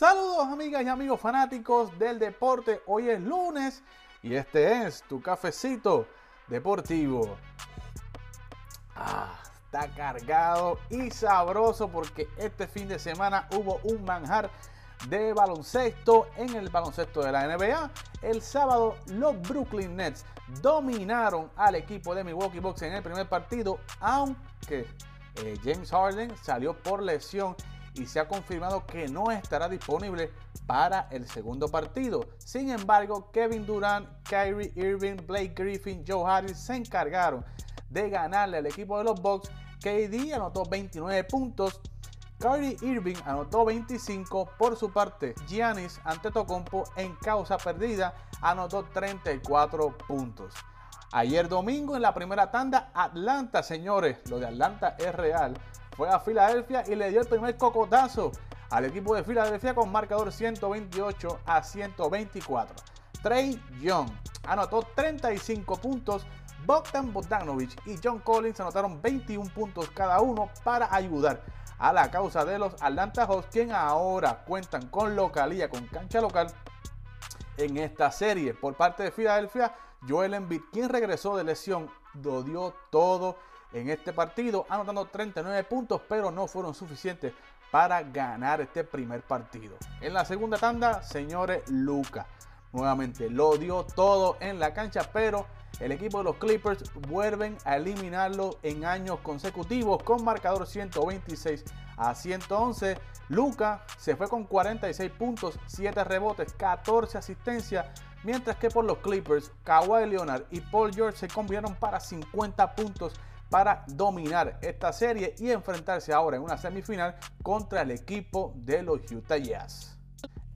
Saludos amigas y amigos fanáticos del deporte. Hoy es lunes y este es tu cafecito deportivo. Ah, está cargado y sabroso porque este fin de semana hubo un manjar de baloncesto en el baloncesto de la NBA. El sábado los Brooklyn Nets dominaron al equipo de Milwaukee Bucks en el primer partido, aunque eh, James Harden salió por lesión y se ha confirmado que no estará disponible para el segundo partido. Sin embargo, Kevin Durant, Kyrie Irving, Blake Griffin, Joe Harris se encargaron de ganarle al equipo de los Bucks. KD anotó 29 puntos, Kyrie Irving anotó 25 por su parte. Giannis Antetokounmpo en causa perdida anotó 34 puntos. Ayer domingo en la primera tanda, Atlanta, señores, lo de Atlanta es real fue a Filadelfia y le dio el primer cocotazo al equipo de Filadelfia con marcador 128 a 124. Trey Young anotó 35 puntos. Bogdan Bogdanovic y John Collins anotaron 21 puntos cada uno para ayudar a la causa de los Atlanta Hawks, quien ahora cuentan con localía, con cancha local en esta serie. Por parte de Filadelfia, Joel Embiid, quien regresó de lesión, lo dio todo en este partido, anotando 39 puntos, pero no fueron suficientes para ganar este primer partido. En la segunda tanda, señores, Luca nuevamente lo dio todo en la cancha, pero el equipo de los Clippers vuelven a eliminarlo en años consecutivos con marcador 126 a 111. Luca se fue con 46 puntos, 7 rebotes, 14 asistencias, mientras que por los Clippers, Kawhi Leonard y Paul George se combinaron para 50 puntos para dominar esta serie y enfrentarse ahora en una semifinal contra el equipo de los Utah Jazz.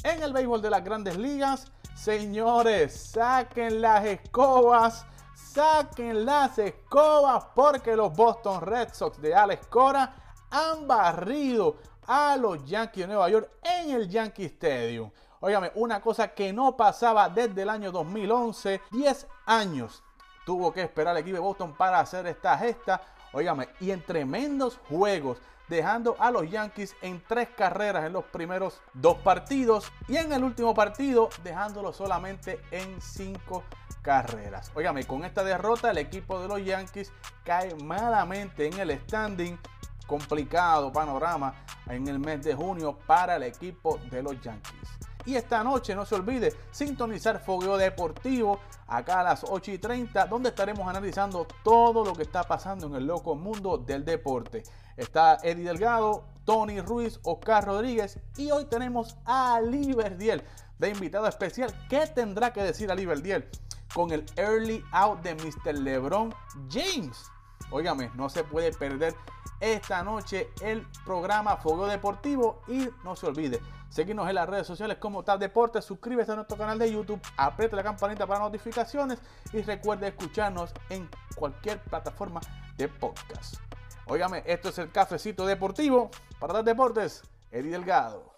En el béisbol de las grandes ligas, señores, saquen las escobas, saquen las escobas porque los Boston Red Sox de Alex Cora han barrido a los Yankees de Nueva York en el Yankee Stadium. Óigame, una cosa que no pasaba desde el año 2011, 10 años tuvo que esperar el equipo de Boston para hacer esta gesta. Óigame, y en tremendos juegos, dejando a los Yankees en tres carreras en los primeros dos partidos y en el último partido dejándolo solamente en cinco carreras. Óigame, con esta derrota el equipo de los Yankees cae malamente en el standing. Complicado panorama en el mes de junio para el equipo de los Yankees. Y esta noche no se olvide sintonizar Fogueo Deportivo acá a las 8 y 30, donde estaremos analizando todo lo que está pasando en el loco mundo del deporte. Está Eddie Delgado, Tony Ruiz, Oscar Rodríguez y hoy tenemos a Liberdiel de invitado especial. ¿Qué tendrá que decir a Liberdiel con el early out de Mr. LeBron James? Óigame, no se puede perder esta noche el programa Fogueo Deportivo y no se olvide seguirnos en las redes sociales como Tal Deportes, suscríbete a nuestro canal de YouTube, apriete la campanita para notificaciones y recuerde escucharnos en cualquier plataforma de podcast. Óigame, esto es el cafecito deportivo para Tal Deportes, Eddie Delgado.